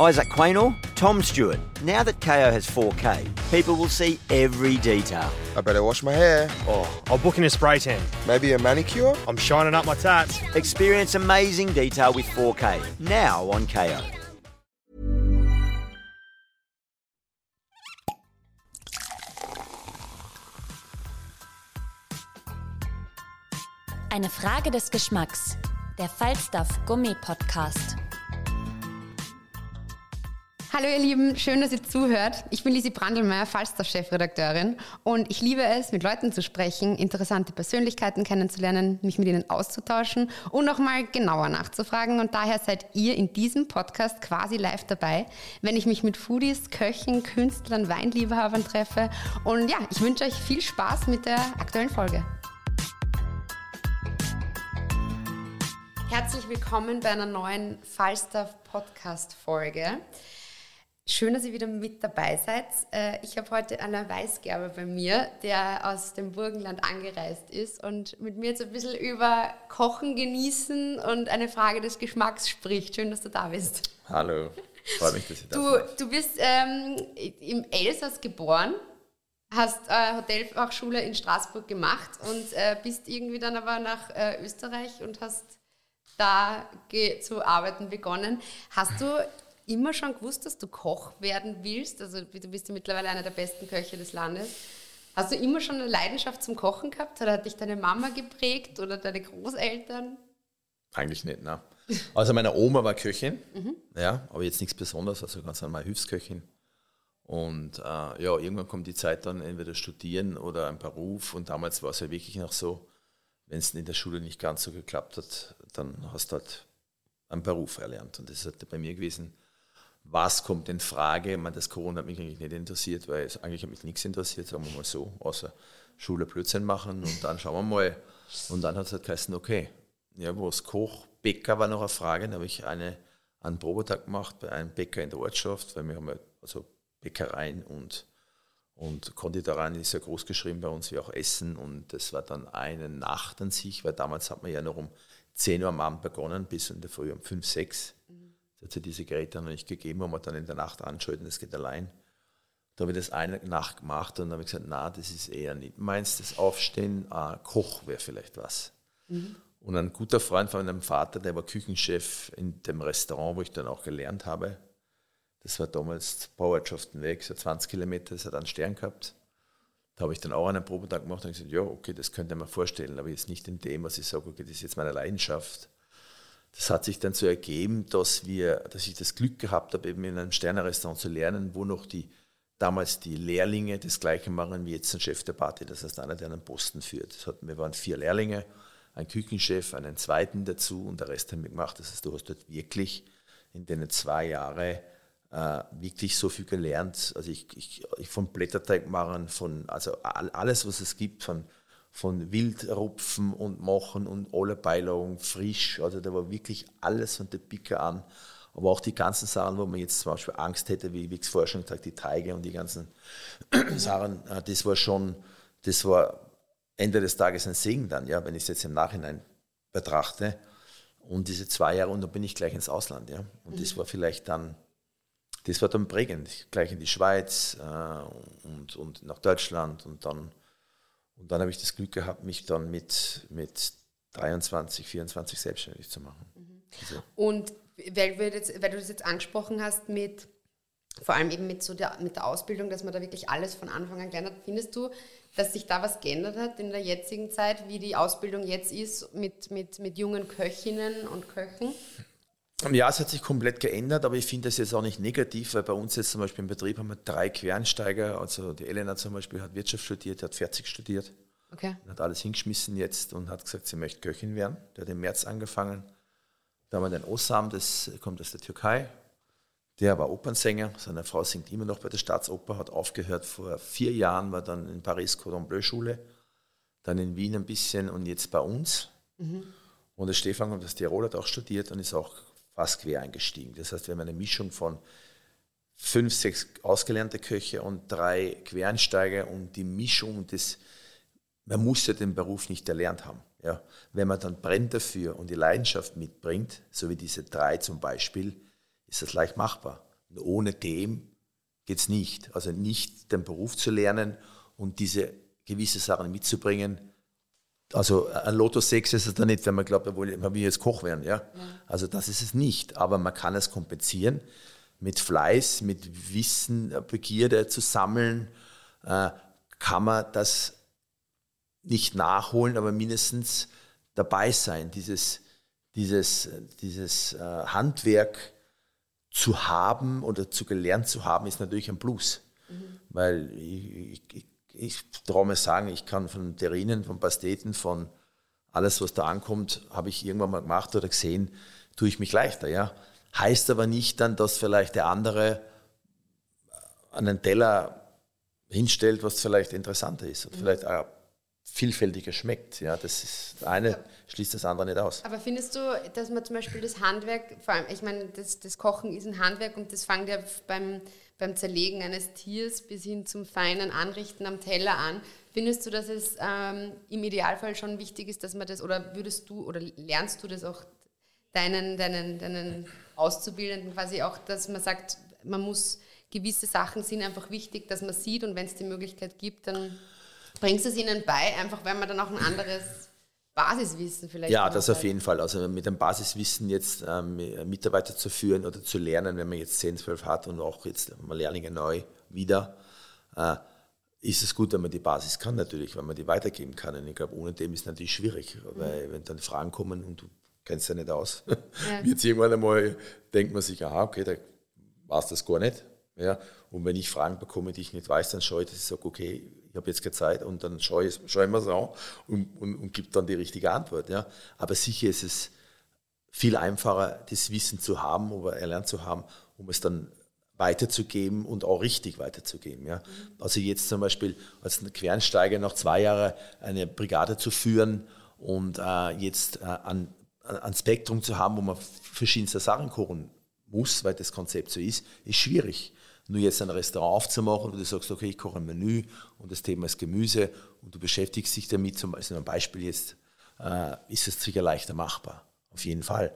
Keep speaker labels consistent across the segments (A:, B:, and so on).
A: Isaac Quaynor, Tom Stewart. Now that KO has 4K, people will see every detail.
B: I better wash my hair.
C: Oh, I'll book in a spray tan.
B: Maybe a manicure?
C: I'm shining up my tats.
A: Experience amazing detail with 4K. Now on KO.
D: Eine Frage des Geschmacks. Der Falstaff Gummi Podcast.
E: Hallo ihr Lieben, schön, dass ihr zuhört. Ich bin Lisi Brandelmeier, Falstaff-Chefredakteurin und ich liebe es, mit Leuten zu sprechen, interessante Persönlichkeiten kennenzulernen, mich mit ihnen auszutauschen und nochmal genauer nachzufragen. Und daher seid ihr in diesem Podcast quasi live dabei, wenn ich mich mit Foodies, Köchen, Künstlern, Weinliebhabern treffe. Und ja, ich wünsche euch viel Spaß mit der aktuellen Folge. Herzlich willkommen bei einer neuen Falstaff Podcast Folge. Schön, dass ihr wieder mit dabei seid. Äh, ich habe heute Alain Weisgerber bei mir, der aus dem Burgenland angereist ist und mit mir jetzt ein bisschen über Kochen genießen und eine Frage des Geschmacks spricht. Schön, dass du da bist.
F: Hallo, freue mich, dass ihr da
E: seid. Du bist ähm, im Elsass geboren, hast äh, Hotelfachschule in Straßburg gemacht und äh, bist irgendwie dann aber nach äh, Österreich und hast da zu arbeiten begonnen. Hast du immer schon gewusst, dass du Koch werden willst? Also du bist ja mittlerweile einer der besten Köche des Landes. Hast du immer schon eine Leidenschaft zum Kochen gehabt? Oder hat dich deine Mama geprägt oder deine Großeltern?
F: Eigentlich nicht, ne. Also meine Oma war Köchin, mhm. ja, aber jetzt nichts Besonderes, also ganz normal Hilfsköchin. Und äh, ja, irgendwann kommt die Zeit dann entweder studieren oder ein Beruf. Und damals war es ja wirklich noch so, wenn es in der Schule nicht ganz so geklappt hat, dann hast du halt einen Beruf erlernt. Und das ist halt bei mir gewesen, was kommt in Frage? Ich meine, das Corona hat mich eigentlich nicht interessiert, weil es eigentlich hat mich nichts interessiert, sagen wir mal so, außer Schule Blödsinn machen und dann schauen wir mal. Und dann hat es halt geheißen, okay, ja, wo es Koch, Bäcker war noch eine Frage, da habe ich eine, einen Probetag gemacht bei einem Bäcker in der Ortschaft, weil wir haben also Bäckereien und, und Konditoreien ist ja groß geschrieben bei uns, wie auch Essen und das war dann eine Nacht an sich, weil damals hat man ja noch um 10 Uhr am Abend begonnen, bis in der Früh um 5, 6 hat ja diese Geräte noch nicht gegeben, wo man dann in der Nacht anschalten, das geht allein. Da habe ich das eine Nacht gemacht und dann habe ich gesagt, na, das ist eher nicht meins, das Aufstehen, ah, Koch wäre vielleicht was. Mhm. Und ein guter Freund von meinem Vater, der war Küchenchef in dem Restaurant, wo ich dann auch gelernt habe. Das war damals Bauerschaftenweg, so 20 Kilometer, das hat einen Stern gehabt. Da habe ich dann auch einen Probetag gemacht und gesagt, ja, okay, das könnte man vorstellen, aber jetzt nicht in dem, was ich sage, okay, das ist jetzt meine Leidenschaft das hat sich dann so ergeben, dass, wir, dass ich das Glück gehabt habe, eben in einem Sternerestaurant zu lernen, wo noch die damals die Lehrlinge das gleiche machen wie jetzt ein Chef der Party, das heißt einer, der einen Posten führt. Hatten, wir waren vier Lehrlinge, ein Küchenchef, einen zweiten dazu und der Rest haben wir gemacht. Das heißt, du hast dort wirklich in den zwei Jahren äh, wirklich so viel gelernt. Also ich, ich, ich von Blätterteig machen, von also alles, was es gibt, von von Wildrupfen und Machen und alle Beilagen frisch. Also da war wirklich alles von der Picke an. Aber auch die ganzen Sachen, wo man jetzt zum Beispiel Angst hätte, wie, wie ich es vorher schon gesagt die Teige und die ganzen Sachen, äh, das war schon, das war Ende des Tages ein Segen dann, ja, wenn ich es jetzt im Nachhinein betrachte. Und diese zwei Jahre, und dann bin ich gleich ins Ausland, ja. Und mhm. das war vielleicht dann, das war dann prägend. Gleich in die Schweiz äh, und, und nach Deutschland und dann und dann habe ich das Glück gehabt, mich dann mit, mit 23, 24 selbstständig zu machen. Mhm.
E: Also. Und weil, jetzt, weil, du das jetzt angesprochen hast mit vor allem eben mit, so der, mit der Ausbildung, dass man da wirklich alles von Anfang an gelernt hat, findest du, dass sich da was geändert hat in der jetzigen Zeit, wie die Ausbildung jetzt ist mit, mit, mit jungen Köchinnen und Köchen?
F: Ja, es hat sich komplett geändert, aber ich finde das jetzt auch nicht negativ, weil bei uns jetzt zum Beispiel im Betrieb haben wir drei Quereinsteiger. Also die Elena zum Beispiel hat Wirtschaft studiert, die hat 40 studiert. Okay. Hat alles hingeschmissen jetzt und hat gesagt, sie möchte Köchin werden. Der hat im März angefangen. Da haben wir den Osam, das kommt aus der Türkei. Der war Opernsänger. Seine Frau singt immer noch bei der Staatsoper, hat aufgehört vor vier Jahren, war dann in Paris Cordon Bleu Schule, dann in Wien ein bisschen und jetzt bei uns. Mhm. Und der Stefan kommt aus Tirol, hat auch studiert und ist auch fast quer eingestiegen. Das heißt, wir haben eine Mischung von fünf, sechs ausgelernte Köche und drei Quereinsteiger und die Mischung des, man muss ja den Beruf nicht erlernt haben. Ja. Wenn man dann brennt dafür und die Leidenschaft mitbringt, so wie diese drei zum Beispiel, ist das leicht machbar. Und ohne dem geht es nicht. Also nicht den Beruf zu lernen und diese gewisse Sachen mitzubringen. Also ein Lotto 6 ist es da nicht, wenn man glaubt, man will jetzt Koch werden. Ja? Also das ist es nicht. Aber man kann es kompensieren mit Fleiß, mit Wissen, Begierde zu sammeln, äh, kann man das nicht nachholen, aber mindestens dabei sein, dieses, dieses, dieses äh, Handwerk zu haben oder zu gelernt zu haben, ist natürlich ein Plus. Mhm. Weil ich, ich, ich traue mir sagen, ich kann von Terrinen, von Pasteten, von alles, was da ankommt, habe ich irgendwann mal gemacht oder gesehen, tue ich mich leichter. Ja? Heißt aber nicht dann, dass vielleicht der andere einen Teller hinstellt, was vielleicht interessanter ist und mhm. vielleicht auch vielfältiger schmeckt. Ja, das ist das eine schließt das andere nicht aus.
E: Aber findest du, dass man zum Beispiel das Handwerk, vor allem, ich meine, das, das Kochen ist ein Handwerk und das fängt ja beim, beim Zerlegen eines Tiers bis hin zum feinen Anrichten am Teller an. Findest du, dass es ähm, im Idealfall schon wichtig ist, dass man das, oder würdest du, oder lernst du das auch deinen, deinen, deinen Auszubildenden quasi auch, dass man sagt, man muss, gewisse Sachen sind einfach wichtig, dass man sieht und wenn es die Möglichkeit gibt, dann bringst du es ihnen bei, einfach weil man dann auch ein anderes Basiswissen vielleicht.
F: Ja, das auf jeden Fall. Also mit dem Basiswissen jetzt ähm, Mitarbeiter zu führen oder zu lernen, wenn man jetzt 10, 12 hat und auch jetzt mal Lehrlinge neu wieder, äh, ist es gut, wenn man die Basis kann natürlich, weil man die weitergeben kann. Und ich glaube, ohne dem ist es natürlich schwierig, mhm. weil wenn dann Fragen kommen und du kennst ja nicht aus, ja. jetzt irgendwann einmal denkt man sich, aha, okay, da war es das gar nicht. Ja, und wenn ich Fragen bekomme, die ich nicht weiß, dann schaue ich, dass ich sage, okay, ich habe jetzt keine Zeit und dann schaue ich, schaue ich mir es an und, und, und gebe dann die richtige Antwort. Ja. Aber sicher ist es viel einfacher, das Wissen zu haben oder erlernt zu haben, um es dann weiterzugeben und auch richtig weiterzugeben. Ja. Also jetzt zum Beispiel als Quernsteiger noch zwei Jahre eine Brigade zu führen und äh, jetzt äh, ein, ein Spektrum zu haben, wo man verschiedenste Sachen kochen muss, weil das Konzept so ist, ist schwierig nur jetzt ein Restaurant aufzumachen, wo du sagst, okay, ich koche ein Menü und das Thema ist Gemüse und du beschäftigst dich damit, zum also ein Beispiel jetzt, äh, ist es sicher leichter machbar, auf jeden Fall.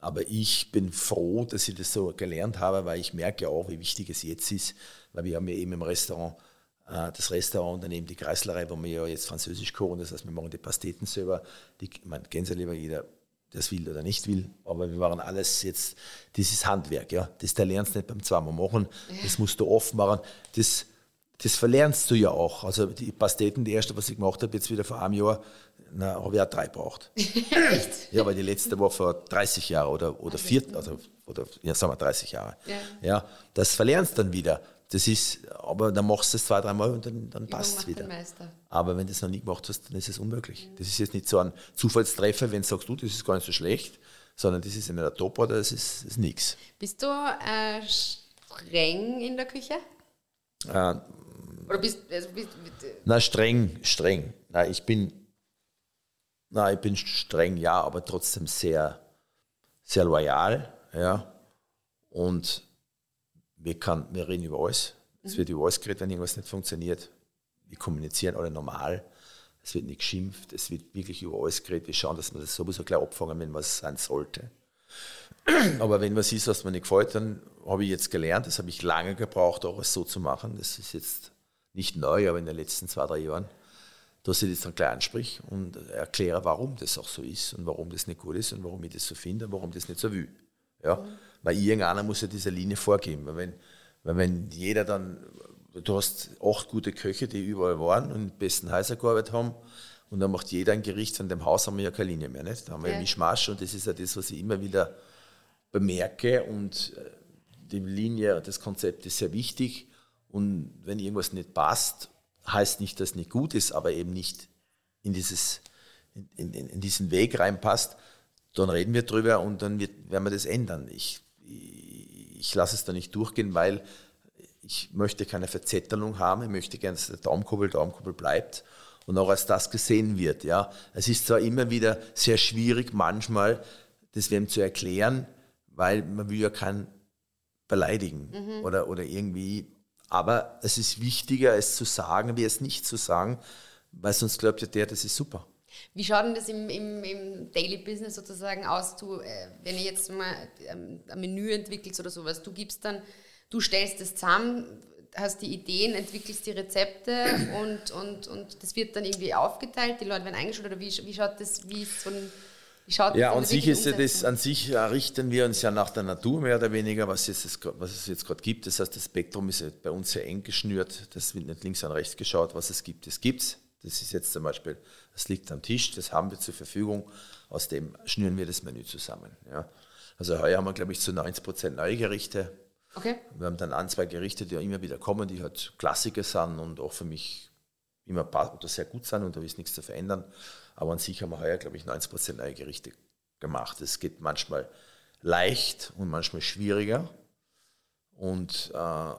F: Aber ich bin froh, dass ich das so gelernt habe, weil ich merke auch, wie wichtig es jetzt ist, weil wir haben ja eben im Restaurant äh, das Restaurant und daneben die Kreislerei, wo wir ja jetzt Französisch kochen, das heißt, wir machen die Pasteten selber, die, man lieber jeder das will oder nicht will. Aber wir waren alles jetzt, dieses Handwerk, ja. Das da lernst du nicht beim zweimal machen. Das musst du oft machen. Das, das verlernst du ja auch. Also die Pasteten, die erste, was ich gemacht habe, jetzt wieder vor einem Jahr, na, habe ich auch drei gebraucht. Echt? Ja, weil die letzte war vor 30 Jahren oder, oder vier, also, oder, ja, sagen wir 30 Jahre. Ja. ja, das verlernst dann wieder. Das ist, aber dann machst du es zwei, dreimal und dann, dann passt es wieder. Aber wenn du es noch nie gemacht hast, dann ist es unmöglich. Mhm. Das ist jetzt nicht so ein Zufallstreffer, wenn du sagst, du, das ist gar nicht so schlecht, sondern das ist entweder top oder das ist, ist nichts.
E: Bist du äh, streng in der Küche? Äh, oder bist, also bist,
F: bist, Na, streng, streng. Na, ich bin, na, ich bin streng, ja, aber trotzdem sehr, sehr loyal, ja. Und wir, kann, wir reden über alles. Es wird über alles geredet, wenn irgendwas nicht funktioniert. Wir kommunizieren alle normal. Es wird nicht geschimpft. Es wird wirklich über alles geredet. Wir schauen, dass wir das sowieso gleich abfangen, wenn was sein sollte. Aber wenn was ist, was mir nicht gefällt, dann habe ich jetzt gelernt, das habe ich lange gebraucht, auch es so zu machen. Das ist jetzt nicht neu, aber in den letzten zwei, drei Jahren, dass ich das dann gleich ansprich und erkläre, warum das auch so ist und warum das nicht gut ist und warum ich das so finde und warum das nicht so will. Ja? Mhm. Weil irgendeiner muss ja diese Linie vorgeben. Weil wenn, weil wenn jeder dann, du hast acht gute Köche, die überall waren und in besten Häusern gearbeitet haben, und dann macht jeder ein Gericht, von dem Haus haben wir ja keine Linie mehr. Nicht? Da haben wir ja Mischmasch und das ist ja das, was ich immer wieder bemerke. Und äh, die Linie, das Konzept ist sehr wichtig. Und wenn irgendwas nicht passt, heißt nicht, dass es nicht gut ist, aber eben nicht in, dieses, in, in, in diesen Weg reinpasst, dann reden wir drüber und dann wird, werden wir das ändern. Ich ich lasse es da nicht durchgehen, weil ich möchte keine Verzettelung haben. Ich möchte gerne, dass der Daumenkuppel Daumenkuppel bleibt und auch als das gesehen wird. Ja, es ist zwar immer wieder sehr schwierig, manchmal das wem zu erklären, weil man will ja keinen beleidigen mhm. oder, oder irgendwie. Aber es ist wichtiger, es zu sagen, wie es nicht zu sagen, weil sonst glaubt ja der, das ist super.
E: Wie schaut denn das im, im, im Daily Business sozusagen aus? Du, äh, wenn ihr jetzt mal ähm, ein Menü entwickelst oder sowas, du gibst dann, du stellst es zusammen, hast die Ideen, entwickelst die Rezepte und, und, und das wird dann irgendwie aufgeteilt, die Leute werden eingeschult oder wie, wie schaut das, wie ist so ein
F: ja, an sich ist ja das, an sich äh, richten wir uns ja nach der Natur mehr oder weniger, was, jetzt das, was es jetzt gerade gibt. Das heißt, das Spektrum ist bei uns sehr eng geschnürt. Das wird nicht links und rechts geschaut, was es gibt. Das gibt's. Das ist jetzt zum Beispiel, das liegt am Tisch, das haben wir zur Verfügung. Aus dem schnüren wir das Menü zusammen. Ja. Also heuer haben wir, glaube ich, zu 90 Prozent neue Gerichte.
E: Okay.
F: Wir haben dann ein, zwei Gerichte, die immer wieder kommen, die halt Klassiker sind und auch für mich immer oder sehr gut sind und da ist nichts zu verändern. Aber an sich haben wir heuer, glaube ich, 90 Prozent neue Gerichte gemacht. Es geht manchmal leicht und manchmal schwieriger. Und äh,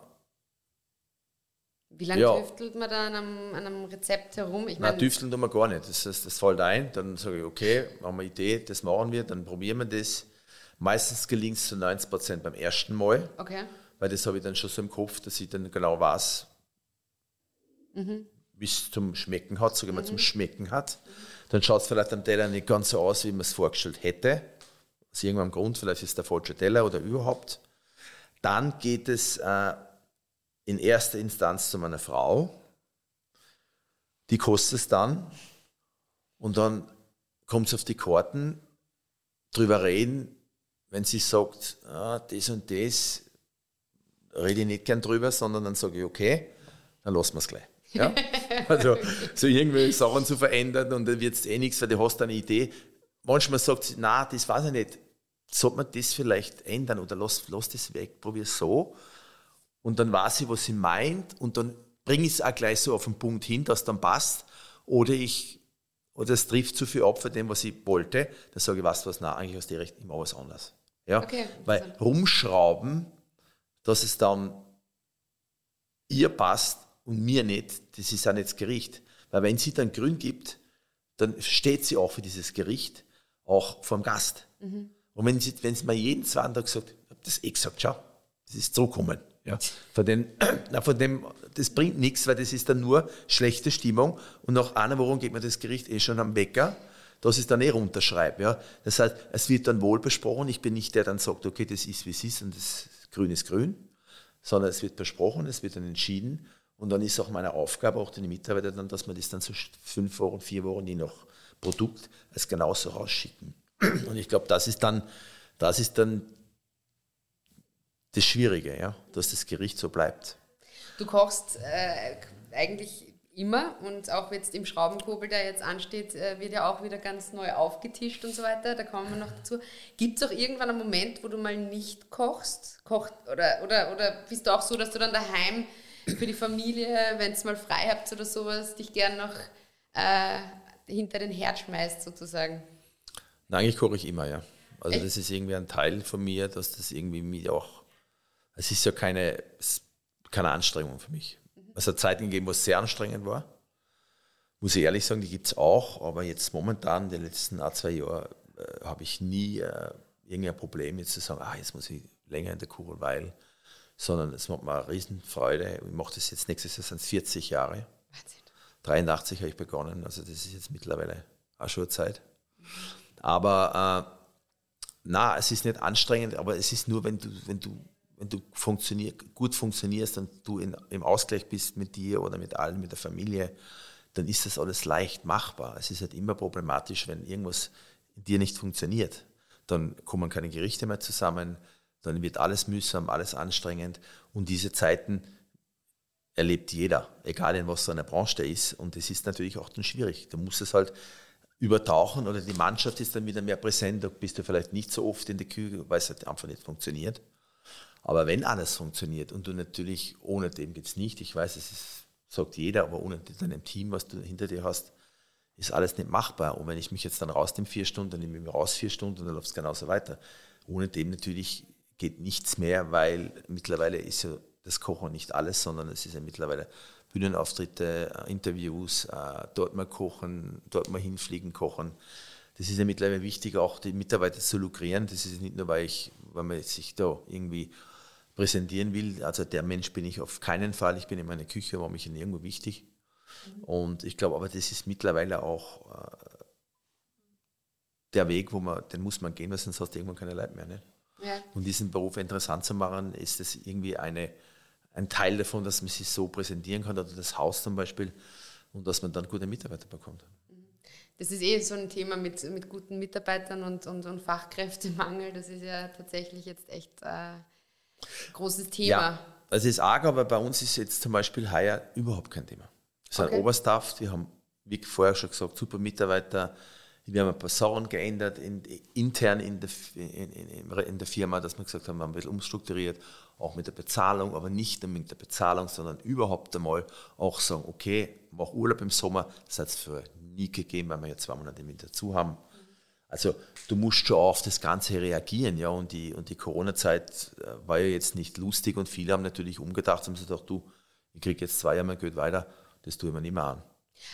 E: wie lange
F: Ja.
E: tüftelt man da an einem, an einem Rezept herum? Ich
F: Nein, tüfteln tun wir gar nicht. Das, heißt, das fällt ein, dann sage ich, okay, haben wir eine Idee, das machen wir, dann probieren wir das. Meistens gelingt es zu 90 Prozent beim ersten Mal,
E: okay.
F: weil das habe ich dann schon so im Kopf, dass ich dann genau weiß, wie es zum Schmecken hat, sage ich mal, zum Schmecken hat. Dann schaut es vielleicht am Teller nicht ganz so aus, wie man es vorgestellt hätte. Aus irgendeinem Grund, vielleicht ist der falsche Teller oder überhaupt. Dann geht es äh, in erster Instanz zu meiner Frau. Die kostet es dann. Und dann kommt es auf die Karten, drüber reden. Wenn sie sagt, ah, das und das, rede ich nicht gern drüber, sondern dann sage ich, okay, dann lassen wir es gleich. Ja? Also so irgendwelche Sachen zu verändern und dann wird es eh nichts, weil du hast eine Idee. Manchmal sagt sie, na, das weiß ich nicht. Sollte man das vielleicht ändern oder lass, lass das weg, probier es so. Und dann weiß ich, was sie meint und dann bringe ich es auch gleich so auf den Punkt hin, dass dann passt. Oder ich, oder es trifft zu viel ab von dem, was ich wollte. Dann sage ich, weißt du was, na, eigentlich aus der Richtung immer was anders. Ja?
E: Okay,
F: Weil rumschrauben, dass es dann ihr passt und mir nicht, das ist auch nicht das Gericht. Weil wenn sie dann grün gibt, dann steht sie auch für dieses Gericht, auch vom Gast. Und wenn sie, wenn sie mir jeden zweiten Tag sagt, ich habe das eh gesagt, schau, das ist zurückkommen. Ja. Von, na, von dem, das bringt nichts, weil das ist dann nur schlechte Stimmung und nach einer Woche geht mir das Gericht eh schon am Wecker, dass ich dann eh runterschreibe. Ja. Das heißt, es wird dann wohl besprochen. Ich bin nicht der, der dann sagt, okay, das ist wie es ist und das Grün ist grün, sondern es wird besprochen, es wird dann entschieden und dann ist auch meine Aufgabe, auch den Mitarbeiter dann, dass wir das dann so fünf Wochen, vier Wochen, je nach Produkt, als genauso rausschicken. Und ich glaube, das ist dann, das ist dann das Schwierige, ja, dass das Gericht so bleibt.
E: Du kochst äh, eigentlich immer und auch jetzt im Schraubenkurbel, der jetzt ansteht, äh, wird ja auch wieder ganz neu aufgetischt und so weiter. Da kommen wir noch dazu. Gibt es auch irgendwann einen Moment, wo du mal nicht kochst? Kocht, oder, oder, oder bist du auch so, dass du dann daheim für die Familie, wenn es mal frei habt oder sowas, dich gern noch äh, hinter den Herd schmeißt sozusagen?
F: Nein, eigentlich koche ich immer, ja. Also
E: Echt?
F: das ist irgendwie ein Teil von mir, dass das irgendwie mich auch, es ist ja keine, keine Anstrengung für mich. Es hat Zeiten gegeben, wo es sehr anstrengend war. Muss ich ehrlich sagen, die gibt es auch, aber jetzt momentan, die letzten ein, zwei Jahre, äh, habe ich nie äh, irgendein Problem, jetzt zu sagen, ah, jetzt muss ich länger in der Kugel, weil, sondern es macht mir eine Riesenfreude. Ich mache das jetzt nächstes Jahr, sind es 40 Jahre.
E: Wahnsinn.
F: 83 habe ich begonnen, also das ist jetzt mittlerweile auch schon eine Zeit. Aber äh, na, es ist nicht anstrengend, aber es ist nur, wenn du, wenn du, wenn du funktionier, gut funktionierst und du in, im Ausgleich bist mit dir oder mit allen, mit der Familie, dann ist das alles leicht machbar. Es ist halt immer problematisch, wenn irgendwas in dir nicht funktioniert. Dann kommen keine Gerichte mehr zusammen, dann wird alles mühsam, alles anstrengend und diese Zeiten erlebt jeder, egal in was so einer Branche der ist. Und es ist natürlich auch dann schwierig. Du musst es halt übertauchen oder die Mannschaft ist dann wieder mehr präsent. Da bist du vielleicht nicht so oft in der Küche, weil es halt einfach nicht funktioniert. Aber wenn alles funktioniert und du natürlich, ohne dem geht es nicht, ich weiß, es ist, sagt jeder, aber ohne deinem Team, was du hinter dir hast, ist alles nicht machbar. Und wenn ich mich jetzt dann rausnehme vier Stunden, dann nehme ich mich raus vier Stunden und dann läuft es genauso weiter. Ohne dem natürlich geht nichts mehr, weil mittlerweile ist ja das Kochen nicht alles, sondern es ist ja mittlerweile Bühnenauftritte, äh, Interviews, äh, dort mal kochen, dort mal hinfliegen, kochen. Das ist ja mittlerweile wichtig, auch die Mitarbeiter zu lukrieren. Das ist nicht nur, weil, ich, weil man sich da irgendwie präsentieren will. Also der Mensch bin ich auf keinen Fall. Ich bin in meiner Küche, war mich irgendwo wichtig. Und ich glaube aber, das ist mittlerweile auch äh, der Weg, wo man, den muss man gehen, weil sonst hast du irgendwann keine Leute mehr. Nicht?
E: Ja.
F: Und diesen Beruf interessant zu machen, ist das irgendwie eine, ein Teil davon, dass man sich so präsentieren kann, oder das Haus zum Beispiel, und dass man dann gute Mitarbeiter bekommt.
E: Das ist eh so ein Thema mit, mit guten Mitarbeitern und, und, und Fachkräftemangel. Das ist ja tatsächlich jetzt echt äh, großes Thema.
F: Ja, das ist arg, aber bei uns ist jetzt zum Beispiel heuer überhaupt kein Thema. Wir sind
E: Okay.
F: Oberstaff, wir haben, wie vorher schon gesagt, super Mitarbeiter. Wir haben ein paar Sachen geändert in, intern in der, in, in der Firma, dass wir gesagt haben, wir haben ein bisschen umstrukturiert, auch mit der Bezahlung, aber nicht nur mit der Bezahlung, sondern überhaupt einmal auch sagen, okay, mach Urlaub im Sommer, das hat es früher nie gegeben, weil wir ja zwei Monate im Winter zu haben. Also du musst schon auf das Ganze reagieren, ja, und die, und die Corona-Zeit äh, war ja jetzt nicht lustig und viele haben natürlich umgedacht und haben gesagt, du, ich kriege jetzt zwei Jahre mein Geld weiter, das tue ich mir nicht mehr an.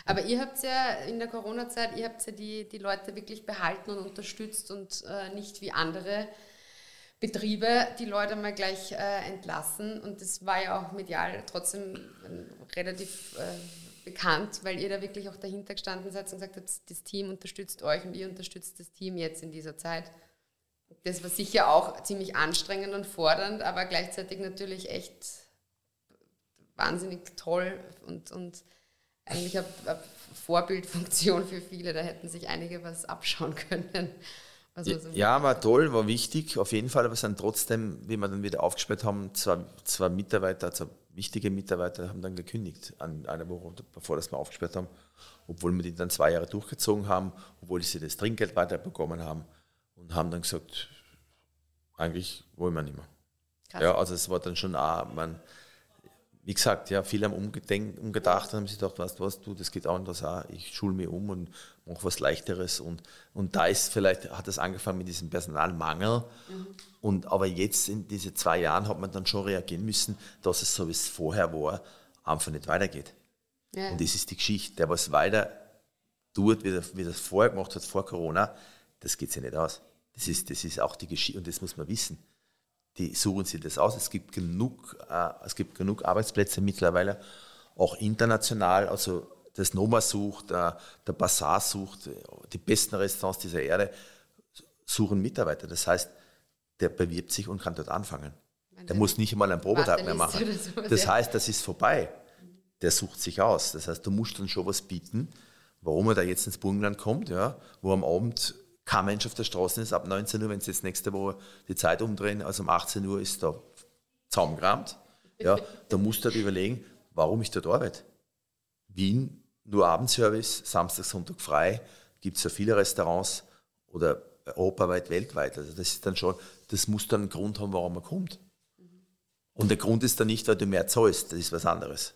E: Aber ihr habt ja in der Corona-Zeit, ihr habt ja die, die Leute wirklich behalten und unterstützt und äh, nicht wie andere Betriebe die Leute mal gleich äh, entlassen. Und das war ja auch medial trotzdem relativ äh, bekannt, weil ihr da wirklich auch dahinter gestanden seid und gesagt habt, das Team unterstützt euch und ihr unterstützt das Team jetzt in dieser Zeit. Das war sicher auch ziemlich anstrengend und fordernd, aber gleichzeitig natürlich echt wahnsinnig toll und, und eigentlich eine, eine Vorbildfunktion für viele. Da hätten sich einige was abschauen können. man so-
F: Ja, war toll, war wichtig, auf jeden Fall, aber es sind trotzdem, wie wir dann wieder aufgesperrt haben, zwei, zwei Mitarbeiter, zwei wichtige Mitarbeiter haben dann gekündigt, an einer Woche bevor das wir aufgesperrt haben, obwohl wir die dann zwei Jahre durchgezogen haben, obwohl sie das Trinkgeld weiterbekommen haben und haben dann gesagt, eigentlich wollen wir nicht mehr.
E: Krass.
F: Ja, also es war dann schon auch, man, wie gesagt, ja, viele haben umgedenkt, umgedacht und haben sich gedacht, weißt du was, du, das geht anders auch, ich schule mich um und mache was Leichteres und, und da ist vielleicht, hat das angefangen mit diesem Personalmangel und aber jetzt in diese zwei Jahren hat man dann schon reagieren müssen, dass es so wie es vorher war, einfach nicht weitergeht.
E: Ja.
F: Und das ist die Geschichte, der was weiter tut, wie, das- wie das vorher gemacht hat, vor Corona, das geht sich nicht aus. Das ist, das ist auch die Geschichte und das muss man wissen die suchen sich das aus. Es gibt genug, äh, es gibt genug Arbeitsplätze mittlerweile, auch international. Also das Noma sucht, äh, der Bazaar sucht, die besten Restaurants dieser Erde suchen Mitarbeiter. Das heißt, der bewirbt sich und kann dort anfangen. Der muss nicht einmal einen Probetag mehr machen.
E: So,
F: Das
E: ja.
F: heißt, das ist vorbei. Der sucht sich aus. Das heißt, du musst dann schon was bieten, warum er da jetzt ins Burgenland kommt, ja, wo am Abend kein Mensch auf der Straße ist, ab 19 Uhr, wenn sie jetzt nächste Woche die Zeit umdrehen, also um 18 Uhr ist da zusammengerammt. Ja, da musst du halt überlegen, warum ich dort arbeite. Wien, nur Abendservice, Samstag, Sonntag frei, gibt es ja viele Restaurants oder europaweit, weltweit. Also das ist dann schon, das muss dann einen Grund haben, warum man kommt. Und der Grund ist dann nicht, weil du mehr zahlst, das ist was anderes.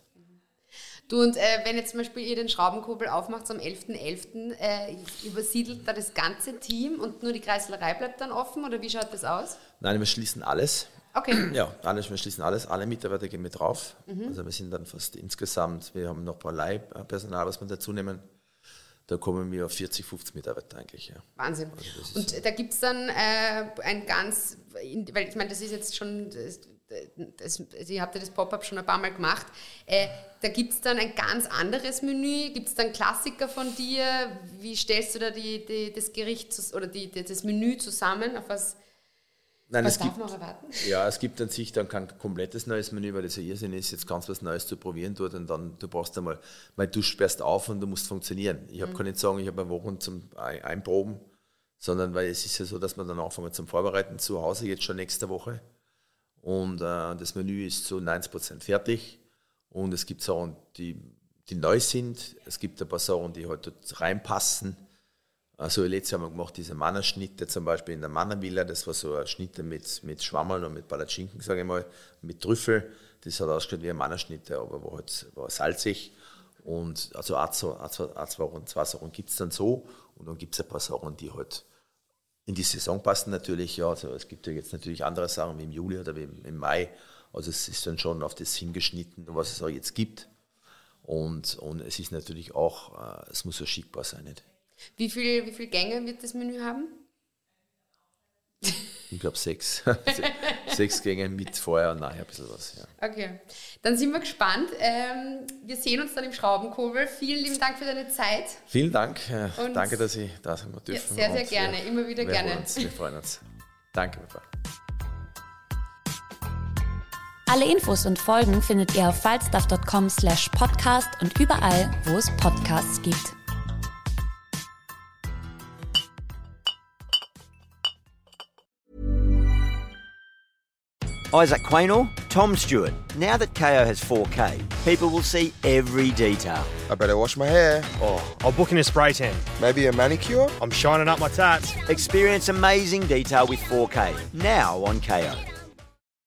E: Du und äh, wenn jetzt zum Beispiel ihr den Schraubenkurbel aufmacht am 11.11., äh, übersiedelt da das ganze Team und nur die Kreislerei bleibt dann offen oder wie schaut das aus?
F: Nein, wir schließen alles.
E: Okay.
F: Ja, alles, wir schließen alles. Alle Mitarbeiter gehen mit drauf.
E: Mhm.
F: Also wir sind dann fast insgesamt, wir haben noch ein paar Leihpersonal, was wir dazu nehmen. Da kommen wir auf 40, 50 Mitarbeiter eigentlich. Ja.
E: Wahnsinn.
F: ist
E: Und da gibt es dann äh, ein ganz, weil ich meine, das ist jetzt schon, das, ihr habt ja das Pop-up schon ein paar Mal gemacht, äh, da gibt es dann ein ganz anderes Menü, gibt es dann Klassiker von dir, wie stellst du da die, die, das Gericht oder die, die, das Menü zusammen, auf was,
F: Nein,
E: was
F: es
E: darf
F: gibt,
E: man erwarten?
F: ja, es gibt an sich dann kein komplettes neues Menü, weil das ja Irrsinn ist, jetzt ganz was Neues zu probieren dort und dann, du brauchst einmal, weil du sperrst auf und du musst funktionieren. Ich hab kann nicht sagen, ich habe eine Woche zum Ein- Einproben, sondern weil es ist ja so, dass wir dann anfangen zum Vorbereiten zu Hause, jetzt schon nächste Woche. Und äh, das Menü ist zu 90% fertig. Und es gibt Sachen, die, die neu sind. Es gibt ein paar Sachen, die halt dort reinpassen. Also letztes Jahr haben wir gemacht diese Mannerschnitte, zum Beispiel in der Mannervilla. Das war so eine Schnitte mit, mit Schwammerl und mit Palatschinken, sage ich mal, mit Trüffel. Das hat ausgeschaut wie eine Mannerschnitte, aber war halt war salzig. Und also ein, ein, ein, Sachen- zwei Sachen gibt es dann so. Und dann gibt es ein paar Sachen, die halt in die Saison passen natürlich, ja. Also es gibt ja jetzt natürlich andere Sachen wie im Juli oder wie im, Mai. Also es ist dann schon auf das hingeschnitten, was es auch jetzt gibt. Und, und es ist natürlich auch, äh, es muss ja schickbar sein. Nicht?
E: Wie viel, wie viel Gänge wird das Menü haben?
F: Ich glaube sechs. sechs Gänge mit vorher und nachher ein bisschen was. Ja.
E: Okay, dann sind wir gespannt. Ähm, wir sehen uns dann im Schraubenkurbel. Vielen lieben Dank für deine Zeit.
F: Vielen Dank. äh,
E: Und-
F: danke, dass ich da sein dürfen.
E: Ja, sehr, sehr
F: Und,
E: gerne. Immer wieder
F: wir
E: gerne.
F: freuen Uns, wir freuen uns. Danke, Papa.
D: Alle Infos und Folgen findet ihr auf falstaff.com slash podcast und überall, wo es Podcasts gibt.
A: Isaac Quaynor, Tom Stewart. Now that KO has 4K, people will see every detail.
B: I better wash my hair.
C: Oh, I'll book in a spray tan.
B: Maybe a manicure?
C: I'm shining up my tats.
A: Experience amazing detail with 4K now on KO.